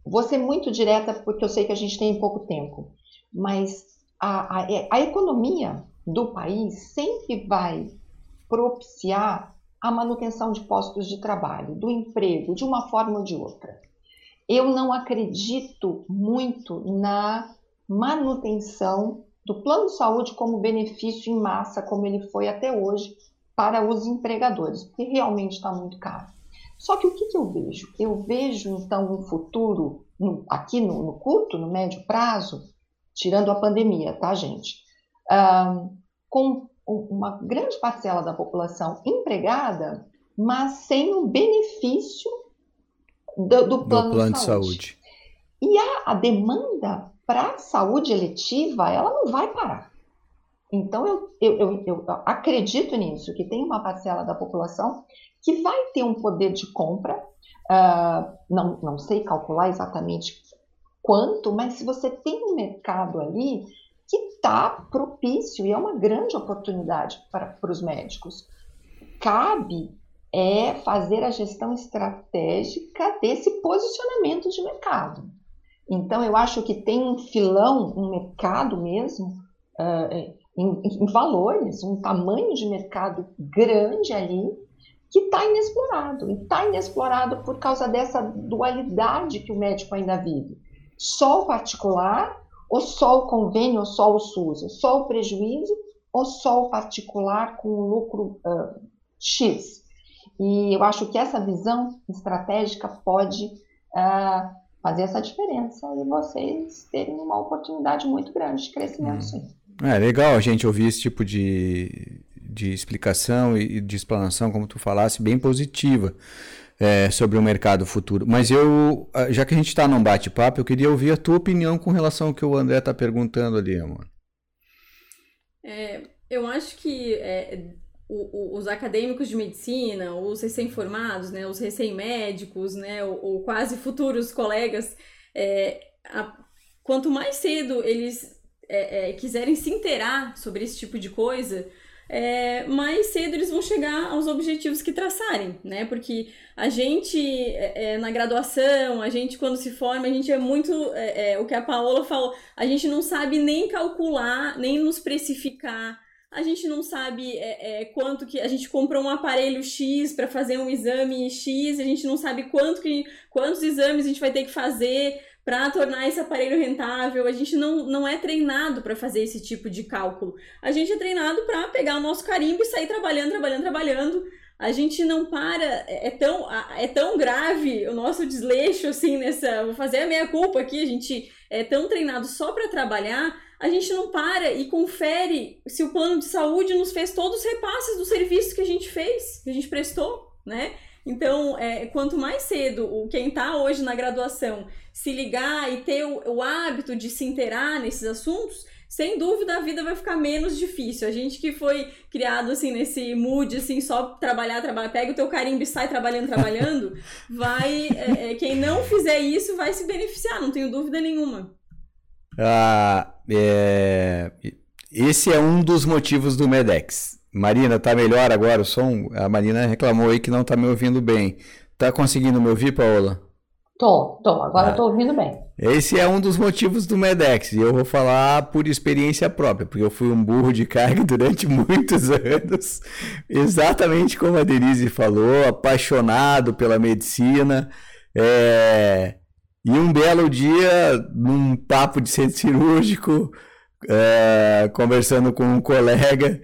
[SPEAKER 4] vou ser muito direta porque eu sei que a gente tem pouco tempo, mas a, a, a economia do país sempre vai propiciar a manutenção de postos de trabalho, do emprego, de uma forma ou de outra. Eu não acredito muito na manutenção do plano de saúde como benefício em massa, como ele foi até hoje, para os empregadores, porque realmente está muito caro. Só que o que, que, eu vejo? Eu vejo, então, um futuro, no, aqui no, no, curto, no médio prazo, tirando a pandemia, tá, gente? Com uma grande parcela da população empregada, mas sem o benefício do, do plano, plano de, saúde. de, saúde. E a, a demanda para a saúde eletiva, ela não vai parar. Então, eu, eu, eu, eu, acredito nisso, que tem uma parcela da população que vai ter um poder de compra, uh, não, não sei calcular exatamente quanto, mas se você tem um mercado ali que está propício e é uma grande oportunidade para, para os médicos. Cabe é fazer a gestão estratégica desse posicionamento de mercado. Então, eu acho que tem um filão, um mercado mesmo, uh, em, em, valores, um tamanho de mercado grande ali, que está inexplorado. E está inexplorado por causa dessa dualidade que o médico ainda vive. Só o particular ou só o convênio, ou só o SUS, só o prejuízo, ou só o particular com lucro uh, X. E eu acho que essa visão estratégica pode uh, fazer essa diferença e vocês terem uma oportunidade muito grande de crescimento, hum. sim.
[SPEAKER 2] É legal a gente ouvir esse tipo de, de explicação e de explanação, como tu falasse, bem positiva é, sobre o mercado futuro. Mas eu, já que a gente está num bate-papo, eu queria ouvir a tua opinião com relação ao que o André está perguntando ali, amor.
[SPEAKER 3] É, eu acho que é, o, o, os acadêmicos de medicina, os recém-formados, né, os recém-médicos, né, ou, ou, quase futuros colegas, é, a, quanto mais cedo eles é, é, quiserem se inteirar sobre esse tipo de coisa, é, mais cedo eles vão chegar aos objetivos que traçarem, né? Porque a gente, é, é, na graduação, a gente, quando se forma, a gente é muito. O que a Paola falou, a gente não sabe nem calcular, nem nos precificar. A gente não sabe é, é, quanto que. A gente comprou um aparelho X para fazer um exame X, a gente não sabe quanto que, quantos exames a gente vai ter que fazer para tornar esse aparelho rentável. A gente não, não é treinado para fazer esse tipo de cálculo. A gente é treinado para pegar o nosso carimbo e sair trabalhando, trabalhando, trabalhando. A gente não para, é, é tão, é tão grave o nosso desleixo assim nessa, vou fazer a meia culpa aqui, a gente é tão treinado só para trabalhar, a gente não para e confere se o plano de saúde nos fez todos os repasses do serviço que a gente fez, que a gente prestou, né? Então, é, quanto mais cedo o quem está hoje na graduação se ligar e ter o, o hábito de se inteirar nesses assuntos, sem dúvida a vida vai ficar menos difícil. A gente que foi criado assim nesse mood assim só trabalhar, trabalhar, pega o teu carimbo e sai trabalhando, trabalhando, vai é, é, quem não fizer isso vai se beneficiar, não tenho dúvida nenhuma.
[SPEAKER 2] Ah, é... Esse é um dos motivos do Medex. Marina, tá melhor agora o som? A Marina reclamou aí que não tá me ouvindo bem. Tá conseguindo me ouvir, Paola?
[SPEAKER 4] Tô, tô, agora ah, tô ouvindo bem.
[SPEAKER 2] Esse é um dos motivos do Medex, e eu vou falar por experiência própria, porque eu fui um burro de carga durante muitos anos, exatamente como a Denise falou, apaixonado pela medicina. É... E um belo dia, num papo de centro cirúrgico, é... conversando com um colega,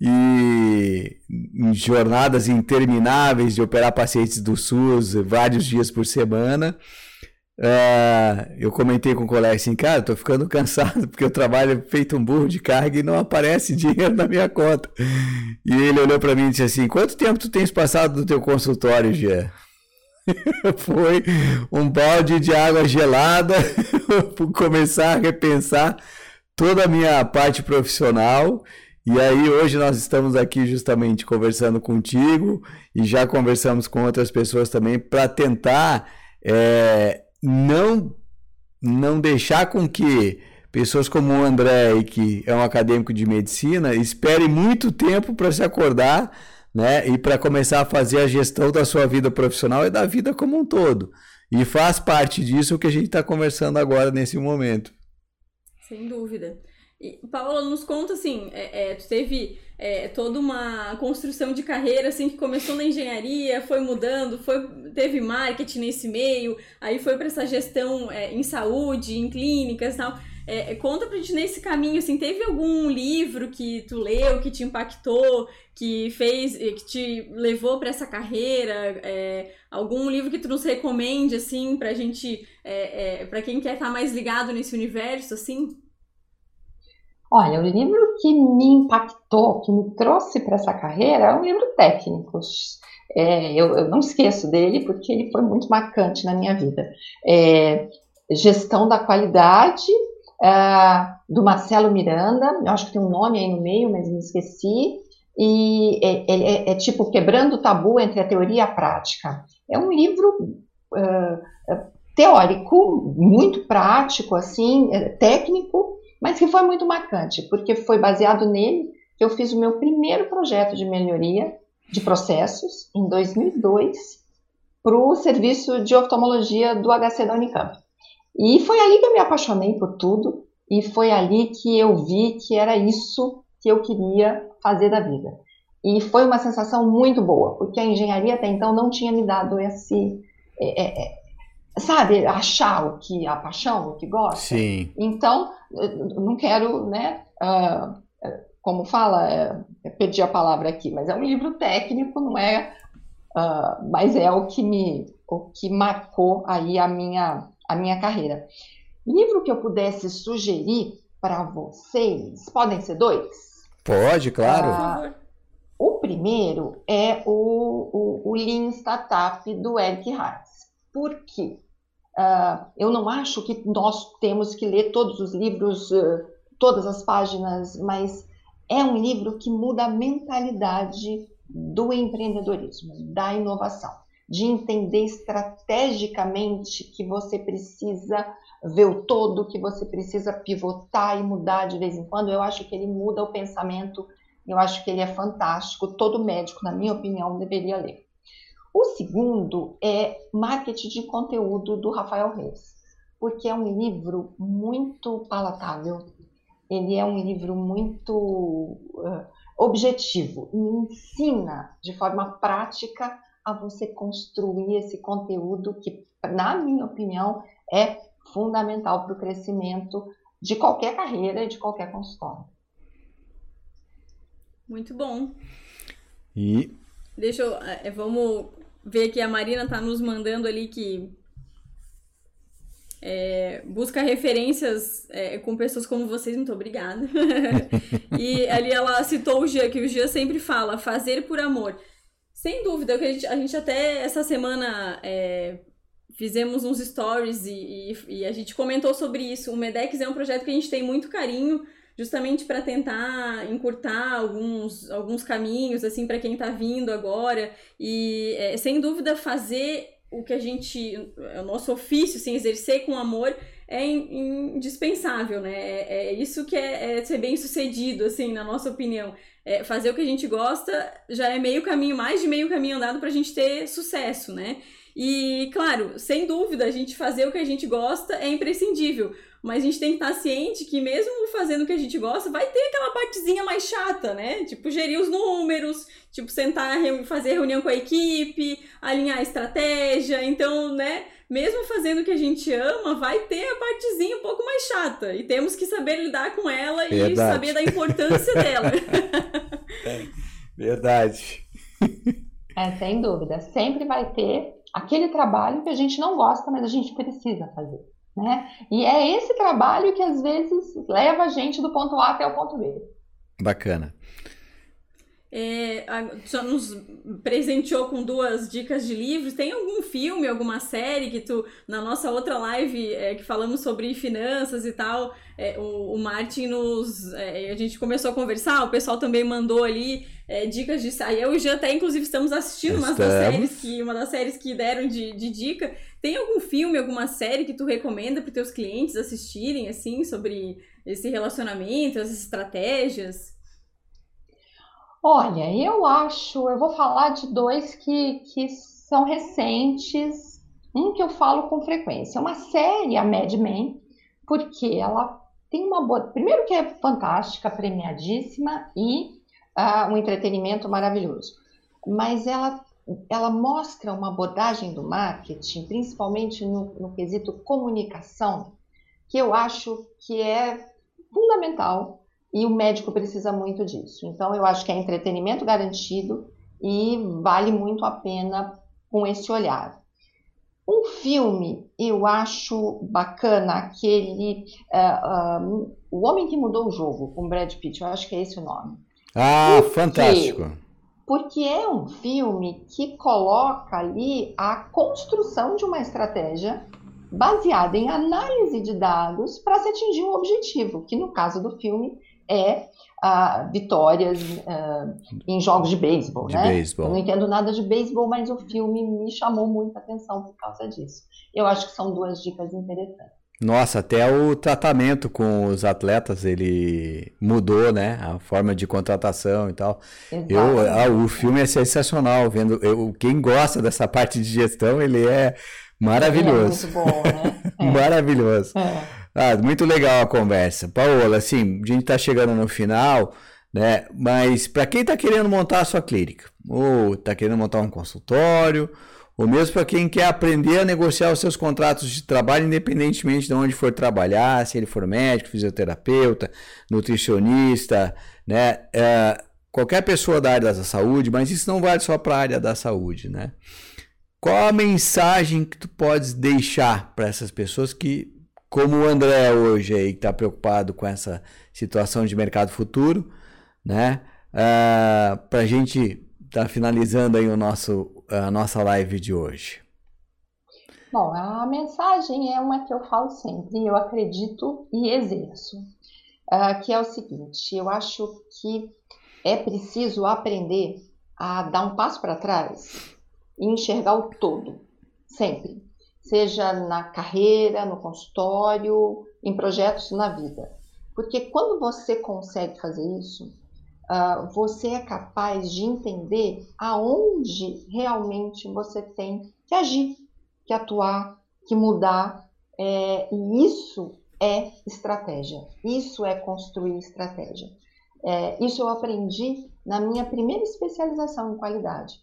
[SPEAKER 2] e em jornadas intermináveis de operar pacientes do SUS vários dias por semana. Uh, eu comentei com o colega assim, cara, tô ficando cansado porque eu trabalho feito um burro de carga e não aparece dinheiro na minha conta. E ele olhou para mim e disse assim: Quanto tempo tu tens passado no teu consultório, Jean? Foi um balde de água gelada para começar a repensar toda a minha parte profissional. E aí hoje nós estamos aqui justamente conversando contigo e já conversamos com outras pessoas também para tentar é, não não deixar com que pessoas como o André, que é um acadêmico de medicina, espere muito tempo para se acordar, né, e para começar a fazer a gestão da sua vida profissional e da vida como um todo. E faz parte disso que a gente está conversando agora nesse momento.
[SPEAKER 3] Sem dúvida. E, Paula, nos conta assim, é, é, tu teve é, toda uma construção de carreira assim que começou na engenharia, foi mudando, foi teve marketing nesse meio, aí foi para essa gestão é, em saúde, em clínicas, tal. É, conta pra gente nesse caminho, assim, teve algum livro que tu leu, que te impactou, que fez, que te levou para essa carreira? É, algum livro que tu nos recomende, assim, pra gente, é, é, pra quem quer estar tá mais ligado nesse universo, assim?
[SPEAKER 4] Olha, o livro que me impactou, que me trouxe para essa carreira, é um livro técnico. É, eu, eu, não esqueço dele porque ele foi muito marcante na minha vida. É, Gestão da Qualidade, é, do Marcelo Miranda, eu acho que tem um nome aí no meio, mas me esqueci. E é, é, é tipo Quebrando o Tabu entre a Teoria e a Prática. É um livro é, teórico, muito prático, assim, técnico, mas que foi muito marcante, porque foi baseado nele que eu fiz o meu primeiro projeto de melhoria de processos em 2002 para o serviço de oftalmologia do HC da Unicamp. E foi ali que eu me apaixonei por tudo e foi ali que eu vi que era isso que eu queria fazer da vida. E foi uma sensação muito boa, porque a engenharia até então não tinha me dado esse, é, é, é sabe, achar o que a paixão, o que gosta.
[SPEAKER 2] Sim.
[SPEAKER 4] Então, não quero, né, uh, como fala, uh, perdi a palavra aqui, mas é um livro técnico, não é, uh, mas é o que me, o que marcou aí a minha, a minha carreira. Livro que eu pudesse sugerir para vocês, podem ser dois?
[SPEAKER 2] Pode, claro.
[SPEAKER 4] o primeiro é o, o, o Lean Startup do Eric Harris. Por quê? Uh, eu não acho que nós temos que ler todos os livros, uh, todas as páginas, mas é um livro que muda a mentalidade do empreendedorismo, da inovação, de entender estrategicamente que você precisa ver o todo, que você precisa pivotar e mudar de vez em quando. Eu acho que ele muda o pensamento, eu acho que ele é fantástico. Todo médico, na minha opinião, deveria ler. O segundo é Marketing de Conteúdo, do Rafael Reis, porque é um livro muito palatável, ele é um livro muito uh, objetivo e ensina de forma prática a você construir esse conteúdo que, na minha opinião, é fundamental para o crescimento de qualquer carreira e de qualquer consultório.
[SPEAKER 3] Muito bom.
[SPEAKER 2] E
[SPEAKER 3] Deixa eu. É, vamos ver que a Marina tá nos mandando ali que é, busca referências é, com pessoas como vocês, muito obrigada. e ali ela citou o Gia, que o Gia sempre fala, fazer por amor. Sem dúvida, a gente, a gente até essa semana é, fizemos uns stories e, e, e, a gente comentou sobre isso. O Medex é um projeto que a gente tem muito carinho, justamente para tentar encurtar alguns, alguns caminhos assim para quem está vindo agora e é, sem dúvida fazer o que a gente o nosso ofício assim, exercer com amor é indispensável né é, é isso que é, é, ser bem sucedido assim na nossa opinião é fazer o que a gente gosta já é meio caminho mais de meio caminho andado para a gente ter sucesso né E, claro, sem dúvida, a gente fazer o que a gente gosta é imprescindível. Mas a gente tem que estar ciente que, mesmo fazendo o que a gente gosta, vai ter aquela partezinha mais chata, né? Tipo, gerir os números, tipo, sentar, fazer reunião com a equipe, alinhar a estratégia. Então, né? Mesmo fazendo o que a gente ama, vai ter a partezinha um pouco mais chata. E temos que saber lidar com ela Verdade. e saber da importância dela.
[SPEAKER 2] É. Verdade.
[SPEAKER 4] É, sem dúvida. Sempre vai ter aquele trabalho que a gente não gosta, mas a gente precisa fazer. Né? E é esse trabalho que às vezes leva a gente do ponto A até o ponto B.
[SPEAKER 2] Bacana.
[SPEAKER 3] É, só nos presenteou com duas dicas de livros. Tem algum filme, alguma série que tu, na nossa outra live é, que falamos sobre finanças e tal, é, o, o Martin nos. É, a gente começou a conversar, o pessoal também mandou ali é, dicas de sair. Eu e o Jean até, inclusive, estamos assistindo uma das séries que, uma das séries que deram de, de dica. Tem algum filme, alguma série que tu recomenda para teus clientes assistirem, assim, sobre esse relacionamento, essas estratégias?
[SPEAKER 4] Olha, eu acho, eu vou falar de dois que, que são recentes, um que eu falo com frequência. Uma série, a Mad Men, porque ela tem uma boa. Primeiro, que é fantástica, premiadíssima e uh, um entretenimento maravilhoso. Mas ela, ela mostra uma abordagem do marketing, principalmente no, no quesito comunicação, que eu acho que é fundamental e o médico precisa muito disso. Então, eu acho que é entretenimento garantido e vale muito a pena com esse olhar. Um filme, eu acho bacana aquele uh, uh, O Homem que Mudou o Jogo, com Brad Pitt, eu acho que é esse o nome.
[SPEAKER 2] Ah, Por fantástico! Quê?
[SPEAKER 4] Porque é um filme que coloca ali a construção de uma estratégia baseada em análise de dados para se atingir um objetivo, que no caso do filme é ah, vitórias ah, em jogos de beisebol, né? Beisebol. Eu não entendo nada de beisebol, mas o filme me chamou muita atenção por causa disso. Eu acho que são duas dicas interessantes.
[SPEAKER 2] Nossa, até o tratamento com os atletas ele mudou, né? A forma de contratação e tal. Eu, ah, o filme é sensacional, vendo. Eu, quem gosta dessa parte de gestão, ele é maravilhoso. Ele é muito bom, né? É. maravilhoso. É. Ah, muito legal a conversa. Paola, assim, a gente está chegando no final, né? Mas para quem está querendo montar a sua clínica, ou está querendo montar um consultório, ou mesmo para quem quer aprender a negociar os seus contratos de trabalho, independentemente de onde for trabalhar, se ele for médico, fisioterapeuta, nutricionista, né? É, qualquer pessoa da área da saúde, mas isso não vale só para a área da saúde, né? Qual a mensagem que tu podes deixar para essas pessoas que como o André hoje aí está preocupado com essa situação de mercado futuro, né? Uh, ah, Para a gente estar tá finalizando aí o nosso, a nossa live de hoje.
[SPEAKER 4] Bom, a mensagem é uma que eu falo sempre, eu acredito e exerço, uh, que é o seguinte: eu acho que é preciso aprender a dar um passo para trás e enxergar o todo, sempre seja na carreira, no consultório, em projetos na vida. Porque quando você consegue fazer isso, uh, você é capaz de entender aonde realmente você tem que agir, que atuar, que mudar. É, e isso é estratégia. Isso é construir estratégia. É, isso eu aprendi na minha primeira especialização em qualidade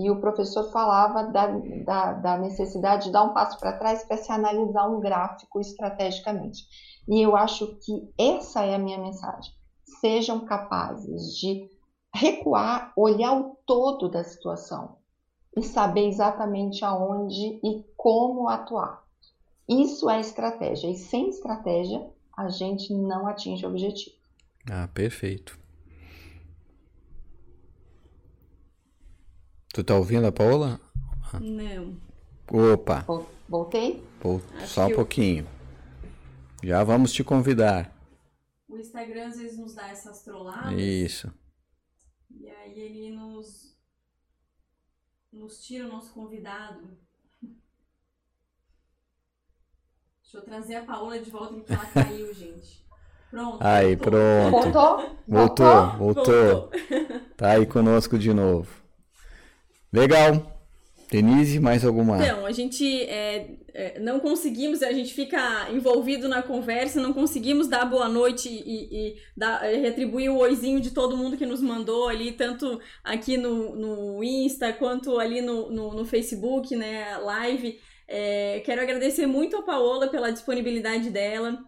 [SPEAKER 4] e o professor falava da, da, da necessidade de dar um passo para trás para se analisar um gráfico estrategicamente. E eu acho que essa é a minha mensagem. Sejam capazes de recuar, olhar o todo da situação e saber exatamente aonde e como atuar. Isso é estratégia, e sem estratégia a gente não atinge o objetivo.
[SPEAKER 2] Ah, perfeito. Tu tá ouvindo a Paola?
[SPEAKER 3] Não.
[SPEAKER 2] Opa.
[SPEAKER 4] Voltei?
[SPEAKER 2] só um pouquinho. Já vamos te convidar.
[SPEAKER 3] O Instagram às vezes nos dá essas trolladas.
[SPEAKER 2] Isso.
[SPEAKER 3] E aí ele nos nos tira o nosso convidado. Deixa eu trazer a Paola de volta porque ela caiu, gente. Pronto.
[SPEAKER 2] Aí,
[SPEAKER 3] voltou.
[SPEAKER 2] pronto.
[SPEAKER 4] Voltou?
[SPEAKER 2] Voltou, voltou. voltou. Tá aí conosco de novo. Legal. Denise, mais alguma?
[SPEAKER 3] Então, a gente é, é, não conseguimos, a gente fica envolvido na conversa, não conseguimos dar boa noite e, e dar, é, retribuir o oizinho de todo mundo que nos mandou ali, tanto aqui no, no Insta quanto ali no, no, no Facebook, né, live. É, quero agradecer muito a Paola pela disponibilidade dela.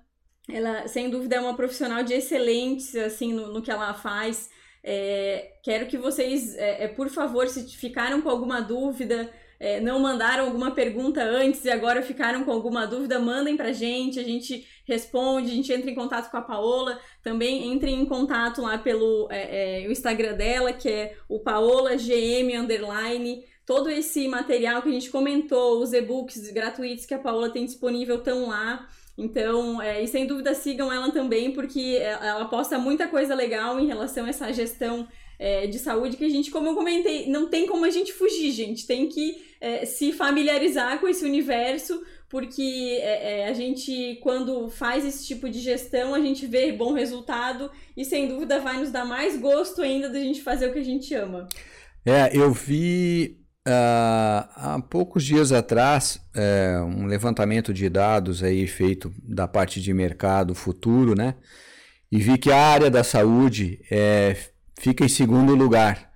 [SPEAKER 3] Ela, sem dúvida, é uma profissional de excelência, assim, no, no que ela faz. É, quero que vocês, é, é, por favor, se ficaram com alguma dúvida, é, não mandaram alguma pergunta antes e agora ficaram com alguma dúvida, mandem pra gente, a gente responde, a gente entra em contato com a Paola, também entrem em contato lá pelo é, é, o Instagram dela, que é o Paola GM Underline. Todo esse material que a gente comentou, os e-books gratuitos que a Paola tem disponível estão lá. Então, é, e sem dúvida sigam ela também, porque ela posta muita coisa legal em relação a essa gestão é, de saúde que a gente, como eu comentei, não tem como a gente fugir, gente. Tem que é, se familiarizar com esse universo, porque é, é, a gente, quando faz esse tipo de gestão, a gente vê bom resultado e sem dúvida vai nos dar mais gosto ainda da gente fazer o que a gente ama.
[SPEAKER 2] É, eu vi Uh, há poucos dias atrás, é, um levantamento de dados aí feito da parte de mercado futuro, né? E vi que a área da saúde é, fica em segundo lugar.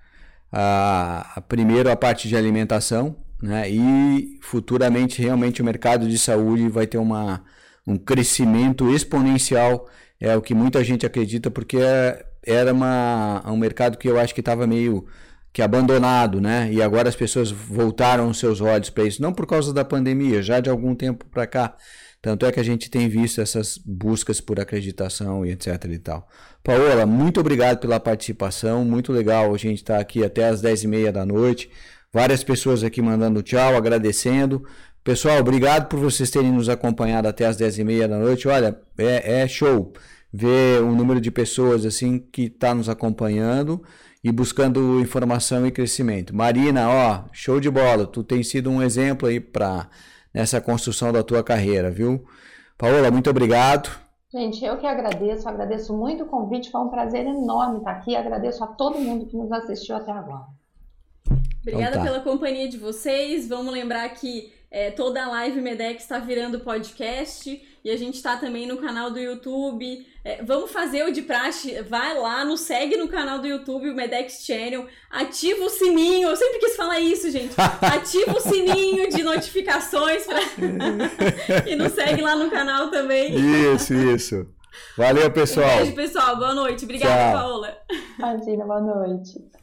[SPEAKER 2] Uh, primeiro a parte de alimentação, né? E futuramente realmente o mercado de saúde vai ter uma, um crescimento exponencial, é o que muita gente acredita, porque era uma, um mercado que eu acho que estava meio que é abandonado, né? E agora as pessoas voltaram os seus olhos para isso, não por causa da pandemia, já de algum tempo para cá. Tanto é que a gente tem visto essas buscas por acreditação e etc e tal. Paola, muito obrigado pela participação, muito legal a gente estar tá aqui até as 10 e meia da noite. Várias pessoas aqui mandando tchau, agradecendo. Pessoal, obrigado por vocês terem nos acompanhado até as 10 e meia da noite. Olha, é, é show ver o número de pessoas assim que está nos acompanhando e buscando informação e crescimento. Marina, ó, show de bola, tu tem sido um exemplo aí para nessa construção da tua carreira, viu? Paola, muito obrigado.
[SPEAKER 4] Gente, eu que agradeço, agradeço muito o convite, foi um prazer enorme estar aqui, agradeço a todo mundo que nos assistiu até agora.
[SPEAKER 3] Obrigada então tá. pela companhia de vocês. Vamos lembrar que é, toda a live Medex está virando podcast e a gente está também no canal do YouTube. É, vamos fazer o de praxe, vai lá, nos segue no canal do YouTube, o Medex Channel, ativa o sininho, eu sempre quis falar isso, gente. Ativa o sininho de notificações pra... e nos segue lá no canal também.
[SPEAKER 2] Isso, isso. Valeu, pessoal. Um
[SPEAKER 3] beijo, pessoal. Boa noite. Obrigada, Tchau. Paola.
[SPEAKER 4] Imagina, boa noite.